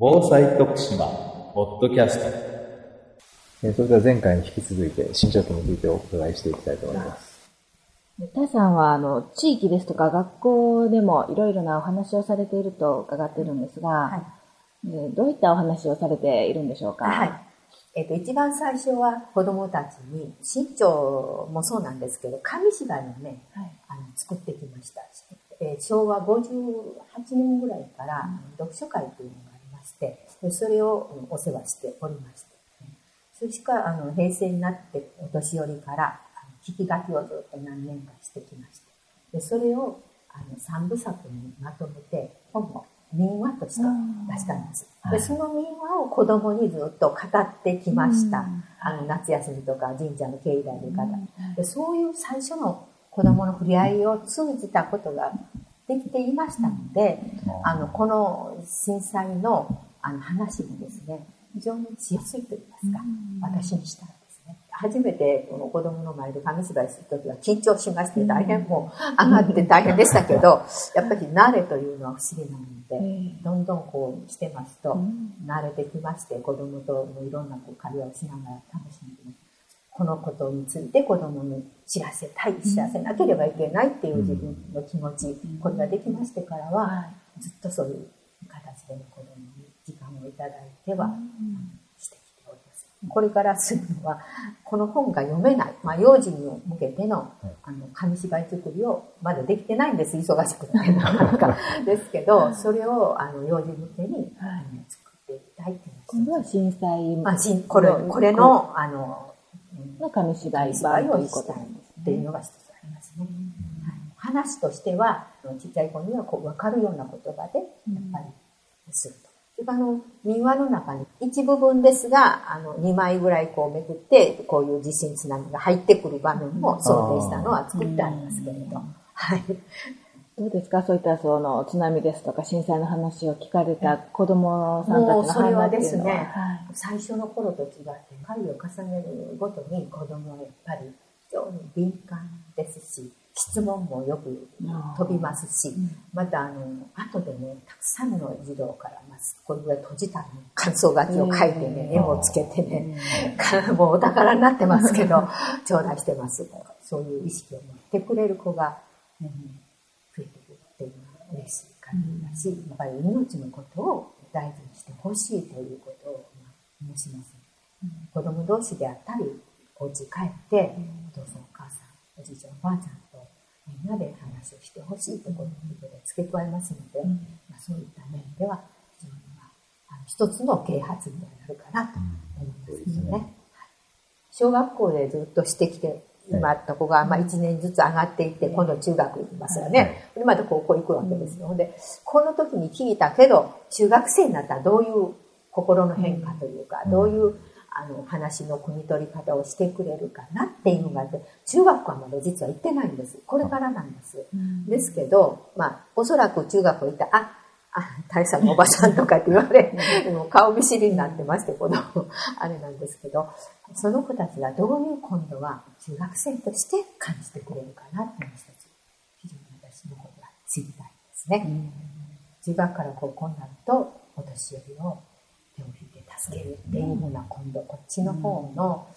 防災徳島ポッドキャストえーそれでは前回に引き続いて、新著についてお伺いしていきたいと思います。タさんは、あの、地域ですとか学校でもいろいろなお話をされていると伺っているんですが、はいでどういったお話をされているんでしょうか？はい。えっ、と、一番最初は子供たちに、新潮もそうなんですけど、紙芝居をね、はいあの作ってきました。えー昭和58年ぐらいから、読書会というのそれをうんお世話しておりまして、それしかあの平成になってお年寄りから聞き書きをずっと何年かしてきまして、でそれをあの三部作にまとめて本を民話として出したんです。でその民話を子供にずっと語ってきました。あの夏休みとか神社の境内で方、でそういう最初の子供の触れ合いを通じたことができていましたので、あのこの震災のあの話もですね非常にしやすいと言いますか、私にしたらですね。初めてこの子供の前で紙芝居する時は緊張しまして大変もう上がって大変でしたけどやっぱり慣れというのは不思議なもので、どんどんこうしてますと、慣れてきまして子供ともいろんなこう会話をしながら楽しんでます。このことについて子供に知らせたい知らせなければいけないっていう自分の気持ち、これができましてからは、ずっとそういう形での子供にをいただいては、してきております。これからするのは、この本が読めない、まあ、幼児に向けての、あの、紙芝居作りをまだできてないんです、忙しくて、なかなか。ですけど、それを、あの、幼児向けに、あの作っていきたいっていう今度は震災まあ、しんこれ、これの、あの、の紙芝居を版というこしたいっていうのが一つありますね。はい。話としては、ちっちゃい子にはこう分かるような言葉で、やっぱりすると。あの、民話の中に一部分ですが、あの、2枚ぐらいこうめくって、こういう地震津波が入ってくる場面も想定したのは作ってありますけれど。はい。どうですか？そういったその津波ですとか震災の話を聞かれた子供さんたちのもうそれは反応っていうのはですね、はい。最初の頃と違って回を重ねるごとに子供はやっぱり非常に敏感ですし質問もよく飛びますし、またあの後でねたくさんの児童から、まあ、これぐらい閉じたの感想書きを書いてね、絵をつけてね、もうお宝になってますけど頂戴してます。とかそういう意識を持ってくれる子が、うん増えてくるっていうのは嬉しい感じだし、やっぱり命のことを大事にしてほしいということをまあ申します、子供同士であったりお家帰って、お父さんお母さんおじいちゃんおばあちゃんとみんなで話をしてほしいところで付け加えますので、まあ、そういった面では非常に、まあ、あの一つの啓発にはなるかなと思いますけどね。はい。小学校でずっとしてきて、今の子がまあ1年ずつ上がっていって、今度中学行きますよね。でまた高校行くわけですよ。で、この時に聞いたけど、中学生になったらどういう心の変化というか、どういうあの話の汲み取り方をしてくれるかなっていうのがあって、中学校はまだ実は行ってないんです。これからなんです。ですけど、まあ、おそらく中学校行ったら、あ、あ、大佐のおばさんとかって言われ、もう顔見知りになってまして、子供、あれなんですけど、その子たちがどういう今度は中学生として感じてくれるかなっていうのが一つ、非常に私の方が知りたいですね。中学から高校になると、お年寄りを助けるっていうふうな、今度こっちの方の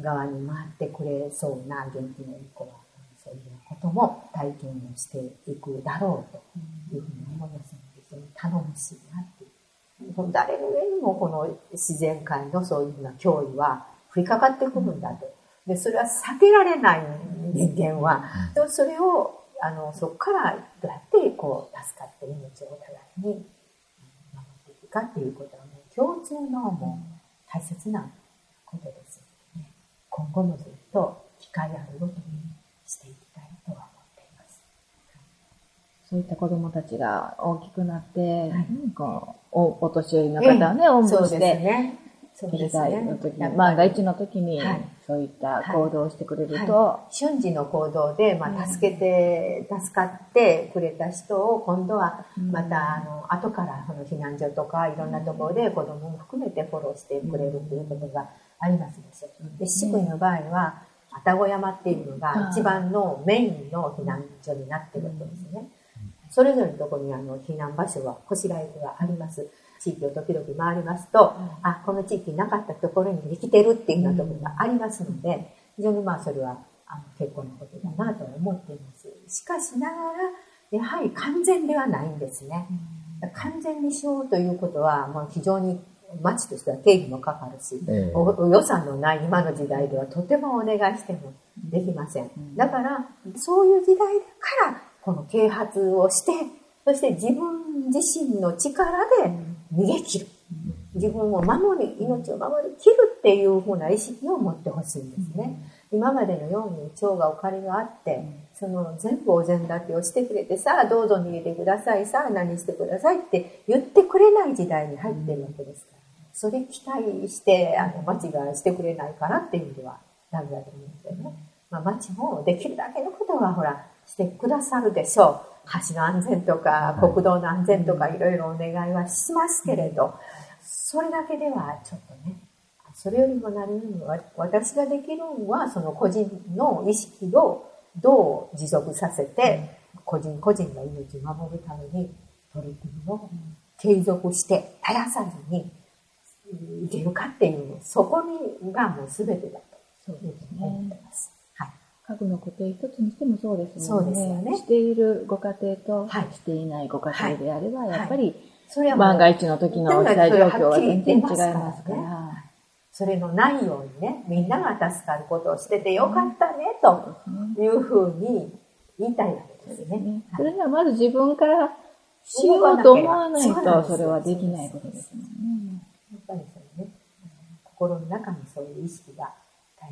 側に回ってくれそうな元気のいい子は、そういうことも体験をしていくだろうというふうに思いますので、非常に頼もしいなっていう。誰の上にもこの自然界のそういうふうな脅威は降りかかってくるんだと。で、それは避けられない人間は。でもそれを、あの、そこからどうやってこう、助かって命をお互いに守っていくかっていうことは共通のもう大切なことですね。今後もずっと機会あるごとにしていきたいとは思っています。そういった子供たちが大きくなって、こうおお年寄りの方をね、おんぶして、ね。被ですね。災の時に、やっぱり万が一の時にはい、そういった行動をしてくれると、は瞬時の行動で、まあ、助けて、助かってくれた人を今度はまた、あの後からその避難所とかいろんなところで子供も含めてフォローしてくれるということがありますでしょで四国の場合は愛宕山っていうのが一番のメインの避難所になってるわけですね。それぞれのところにあの避難場所はこしらえてはあります。地域を時々回りますと、あ、この地域なかったところにできてるっていうようなところがありますので、非常にまあそれはあの結構なことだなと思っています。しかしながら、やはり完全ではないんですね。完全にしようということは、まあ、非常に町としては経費もかかるし、えー、予算のない今の時代ではとてもお願いしてもできません。だから、そういう時代だから、この啓発をして、そして自分自身の力で逃げ切る。自分を守り、命を守り切るっていうふうな意識を持ってほしいんですね。今までのように蝶がお借りがあって、その全部お膳立てをしてくれて、さあどうぞ逃げてください、さあ何してくださいって言ってくれない時代に入ってるわけですから。それ期待して、あの、町がしてくれないからっていう意味ではダメだと思うんですよね。まあ、町もできるだけのことはほら、してくださるでしょう。橋の安全とか、国道の安全とか、いろいろお願いはしますけれど、それだけではちょっとね、それよりも何よりも私ができるのは、その個人の意識をどう持続させて、個人個人の命を守るために取り組みを継続して絶やさずにいけるかっていう、そこにがもう全てだと、そういうふうに思ってます。家具の固定一つにしてもそうですもんね。そうですよね。しているご家庭と、していないご家庭であれば、やっぱり、万が一の時の被災状況は全然違いますから。それのないようにね、みんなが助かることをしててよかったね、というふうに言いたいわけですね。それにはまず自分からしようと思わないと、それはできないことですもんね。やっぱりそのね、心の中にそういう意識が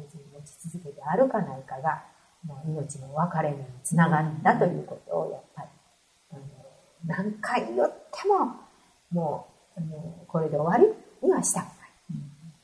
大事に持ち続けてあるかないかが、もう命の別れにつながるんだということを、やっぱり、あの何回言っても、もう、あのこれで終わりにはしたくない。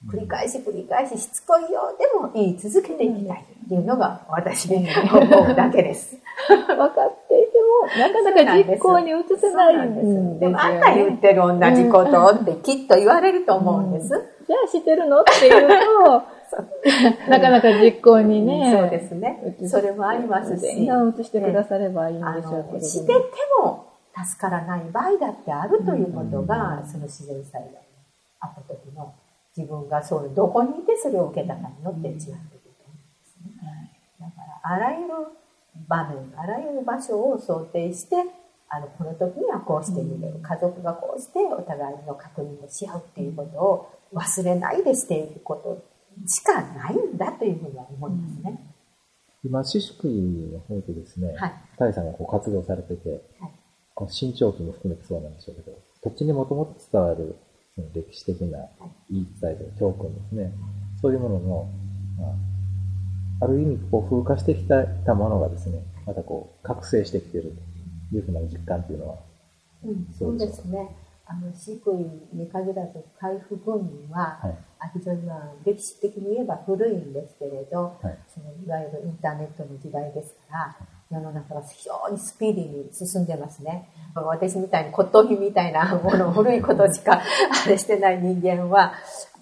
繰り返し繰り返ししつこいようでも言い続けていきたいっていうのが私で思うだけです。分かっていても、なかなか実行に移せないんですよ、ね。あんた言ってる同じことってきっと言われると思うんです。じゃあ知ってるの？っていうと、なかなか実行にね。そうですね。それもありますし。全移してくださればいいんでしょうけど。してても助からない場合だってあるということが、その自然災害にあった時の自分がそういうどこにいてそれを受けたかによって違ってくると思うんですね。だからあらゆる場面、あらゆる場所を想定して、あの、この時にはこうしてみる。家族がこうしてお互いの確認をし合うっていうことを忘れないでしていくことしかないんだというふうには思いますね。今、四宿の方でですね、はい、タイさんがこう活動されてて、はい、この新潮期も含めてそうなんでしょうけど、土地にもともと伝わるその歴史的な言い。伝えと教訓ですね、そういうものの、まあ、ある意味こう風化してきたものがですね、またこう覚醒してきているというふうな実感というのは、うん、そうですね。あの、飼育員に限らず、回復軍は、はい、非常にまあ、歴史的に言えば古いんですけれど、はい、そのいわゆるインターネットの時代ですから、世の中は非常にスピーディーに進んでますね。私みたいに骨董品みたいなもの、古いことしか あれしてない人間は、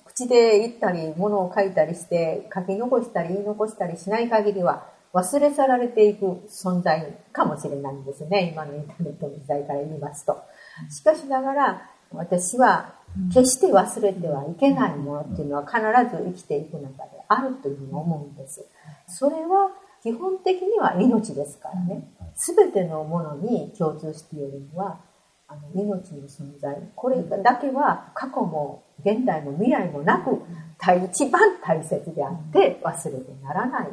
口で言ったり、物を書いたりして、書き残したり言い残したりしない限りは、忘れ去られていく存在かもしれないんですね。今のインターネットの時代から言いますと。しかしながら、私は決して忘れてはいけないものっていうのは必ず生きていく中であるというふうに思うんです。それは基本的には命ですからね。すべてのものに共通しているのは、あの命の存在。これだけは過去も現代も未来もなく、一番大切であって忘れてならない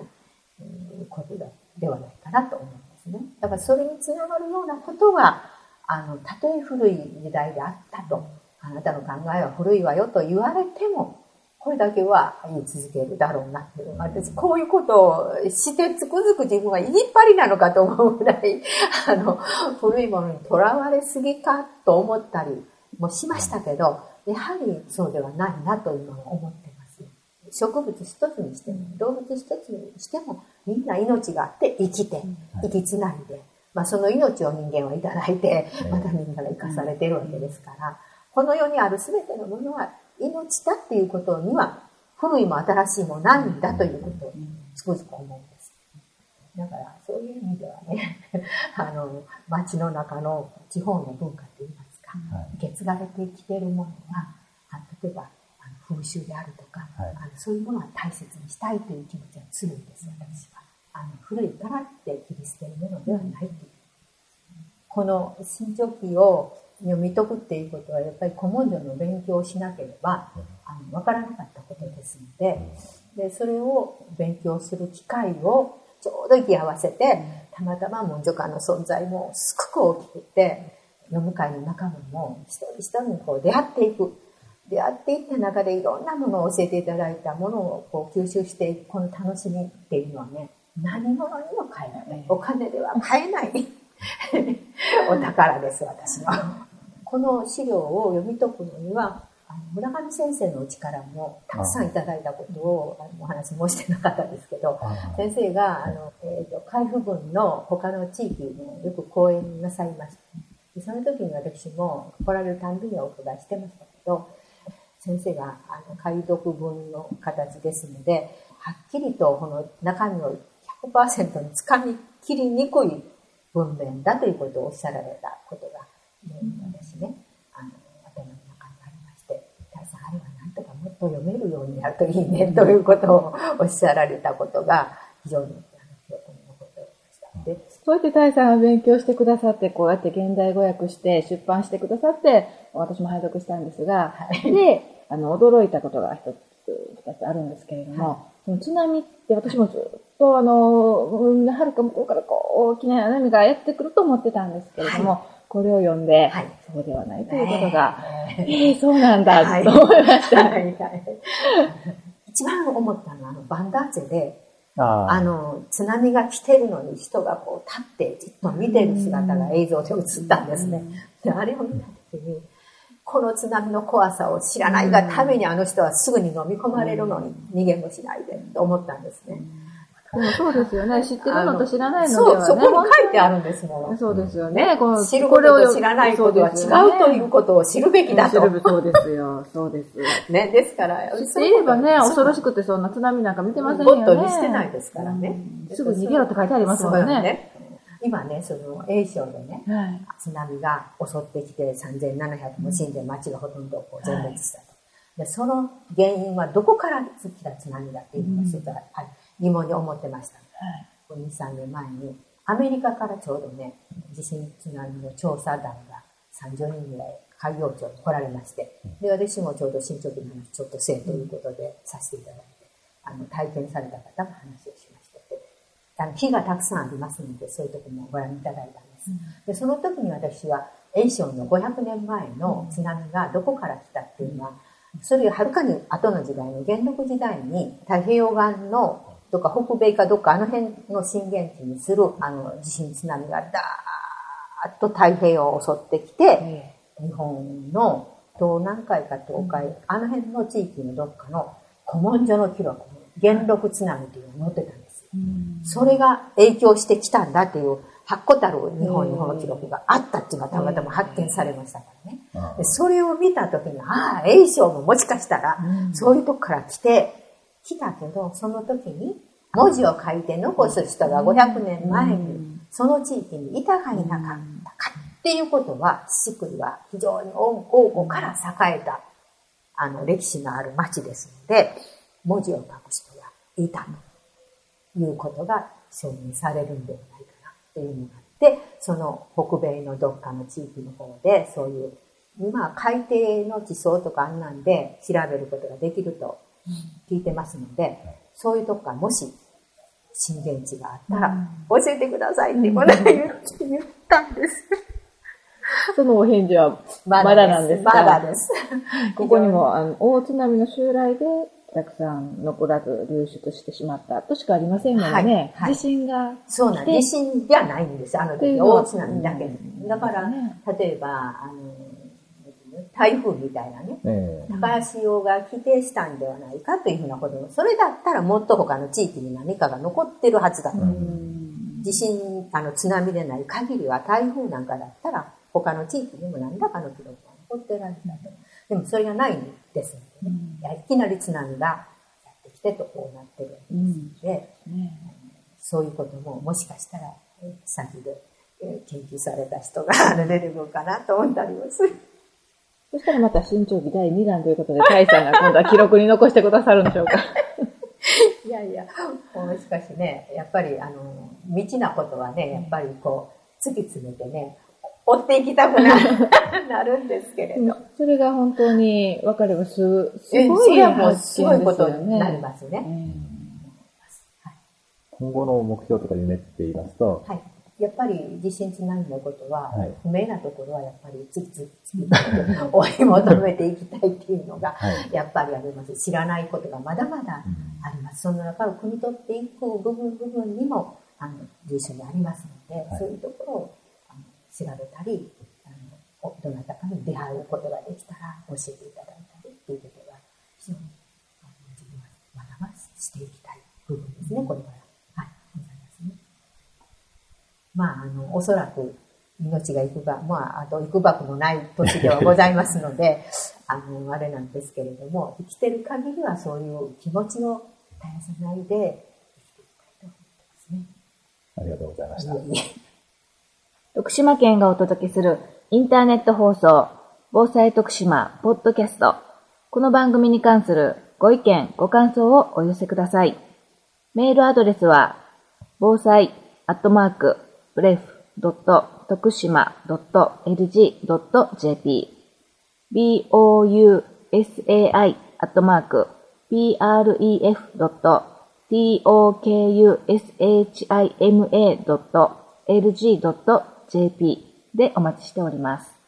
ことではないかなと思うんですね。だからそれにつながるようなことがあの、たとえ古い時代であったと、あなたの考えは古いわよと言われても、これだけは言い続けるだろうなっていう。私、こういうことをしてつくづく自分は言いっ張りなのかと思うぐらい、あの、古いものにとらわれすぎかと思ったりもしましたけど、やはりそうではないなと今は思ってます。植物一つにしても、動物一つにしても、みんな命があって生きて、生きつないで、まあ、その命を人間はいただいて、またみんなが生かされてるわけですから、この世にある全てのものは命だっていうことには、古いも新しいもないんだということをつくづく思うんです。だから、そういう意味ではね、あの、街の中の地方の文化って言いますか、か、受け継がれてきているものは、例えばあの風習であるとか、はい、あのそういうものは大切にしたいという気持ちは強いです、私は。あの古いからって切り捨てるものではないという。この新潮記を読み解くっていうことはやっぱり古文書の勉強をしなければ、あの分からなかったことですのででそれを勉強する機会をちょうど行き合わせてたまたま文書館の存在もすごく大きくて読む会の仲間も一人一人にこう出会っていく出会っていった中でいろんなものを教えていただいたものをこう吸収していくこの楽しみっていうのはね何者にも買えない。お金では買えない。お宝です私は。この資料を読み解くのには村上先生のお力もたくさんいただいたことをあのお話申してなかったですけど先生があの、えーと、海部郡の他の地域もよく講演なさいました。でその時に私も来られるたんびにお伺いしてましたけど先生があの解読文の形ですのではっきりとこの中身を100%につかみきりにくい文面だということをおっしゃられたことが私ね、あの、頭の中にありまして、大さん、あれはなんとかもっと読めるようになるといいね、ということをおっしゃられたことが、非常に記憶に残っておりました。で、そうやって大さんが勉強してくださって、こうやって現代語訳して出版してくださって、私も拝読したんですが、はい、で、あの、驚いたことが一つ、二つあるんですけれども、はい、その津波って私もずっとあの、はるか向こうからこう大きな波がやってくると思ってたんですけれども、はい。これを読んで、はい、そうではないということが、えー、えー、そうなんだ、はい、と思いました。はい。はい、一番思ったのは、あの、バンダーチェで、あの、津波が来てるのに人がこう立ってじっと見てる姿が映像で映ったんですね。であれを見た時に、この津波の怖さを知らない。がためにあの人はすぐに飲み込まれるのに逃げもしない。でと思ったんですね。でもそうですよね。知ってるのと知らないのではね。そう、そこに書いてあるんですもん。そうですよね。この知ることと知らないことは違うということを知るべきだと。そうですよ。そうです。ね、ですから。知っていればね、恐ろしくてそんな津波なんか見てませんよね。ボットにしてないですからね。すぐ逃げろって書いてありますもんね。今ね、その、A 省でね、津波が襲ってきて3700も死んで街がほとんど全滅したと。で、その原因はどこから来た津波だっていうのがちょっと疑問に思ってました。はい、2、3年前に、アメリカからちょうどね、地震津波の調査団が30人ぐらい海洋庁に来られまして、で、私もちょうど新潮期の話ちょっとせえということでさせていただいて、あの、体験された方も話をしまして、あの、木がたくさんありますので、そういうとこもご覧いただいたんです。で、その時に私は、炎症の500年前の津波がどこから来たっていうのは、それよりはるかに後の時代の元禄時代に太平洋岸のとか北米かどっかあの辺の震源地にするあの地震津波がダーッと太平洋を襲ってきて、日本の東南海か東海、あの辺の地域のどっかの古文書の記録に元禄津波というのが載ってたんです。よ。それが影響してきたんだっていう確固たる日本にこの記録があったっていうのがたまたま発見されましたからね。でそれを見た時に、ああ、栄翔ももしかしたら、そういうとこから来て、来たけど、その時に文字を書いて残す人が500年前にその地域にいたかいなかったかっていうことは、四国は非常に王古から栄えたあの歴史のある町ですので、文字を書く人がいたということが承認されるんではないかなというのがあって、その北米のどっかの地域の方でそういう今海底の地層とかあんなんで調べることができると聞いてますので、そういうとこからもし震源地があったら、教えてくださいってこの間言ったんです。そのお返事はまだなんですか？まだです。ここにも、あの、大津波の襲来で、たくさん残らず流出してしまったとしかありませんのでね、はいはい、地震が。そうなん地震じゃないんです。あの時、大津波だけ。だから、例えば、あの、台風みたいなね、高潮が規定したんではないかというふうなこと。それだったらもっと他の地域に何かが残ってるはずだと。地震、あの津波でない限りは台風なんかだったら他の地域にも何らかの記録が残ってられたと。でもそれがないんですのでね、いいきなり津波がやってきてとこうなってるんですので、そういうことももしかしたら先で研究された人が 出てくるかなと思ったりもする。そしたらまた新潮期第2弾ということで、タイさんが今度は記録に残してくださるんでしょうか。いやいや、もうしかしね、やっぱり、あの、未知なことはね、やっぱりこう、突き詰めてね、追っていきたくな なるんですけれど。それが本当に分かればす、すごい、ね、もうすごいことになりますね。今後の目標とか夢って言いますと、はいやっぱり地震津波のことは、不明なところはやっぱりつきつき 追い求めていきたいっていうのが、やっぱりあります。知らないことがまだまだあります。その中を汲み取っていく部分部分にも、あの、随所にありますので、そういうところをあの調べたり、あの、どなたかに出会うことができたら教えていただいたりっていうことが、非常にあの自分はまだまだしていきたい部分ですね、これから。まあ、あの、おそらく命がいくば、まあ、あといくばくもない年ではございますので、あの、あれなんですけれども、生きてる限りはそういう気持ちを絶やさないで生きていきたいと思ってますね。ありがとうございました。徳島県がお届けするインターネット放送、防災徳島ポッドキャスト。この番組に関するご意見、ご感想をお寄せください。メールアドレスは、防災アットマークブレフ徳島 .lg.jp bousai アットマーク pref.tokushima.lg.jp でお待ちしております。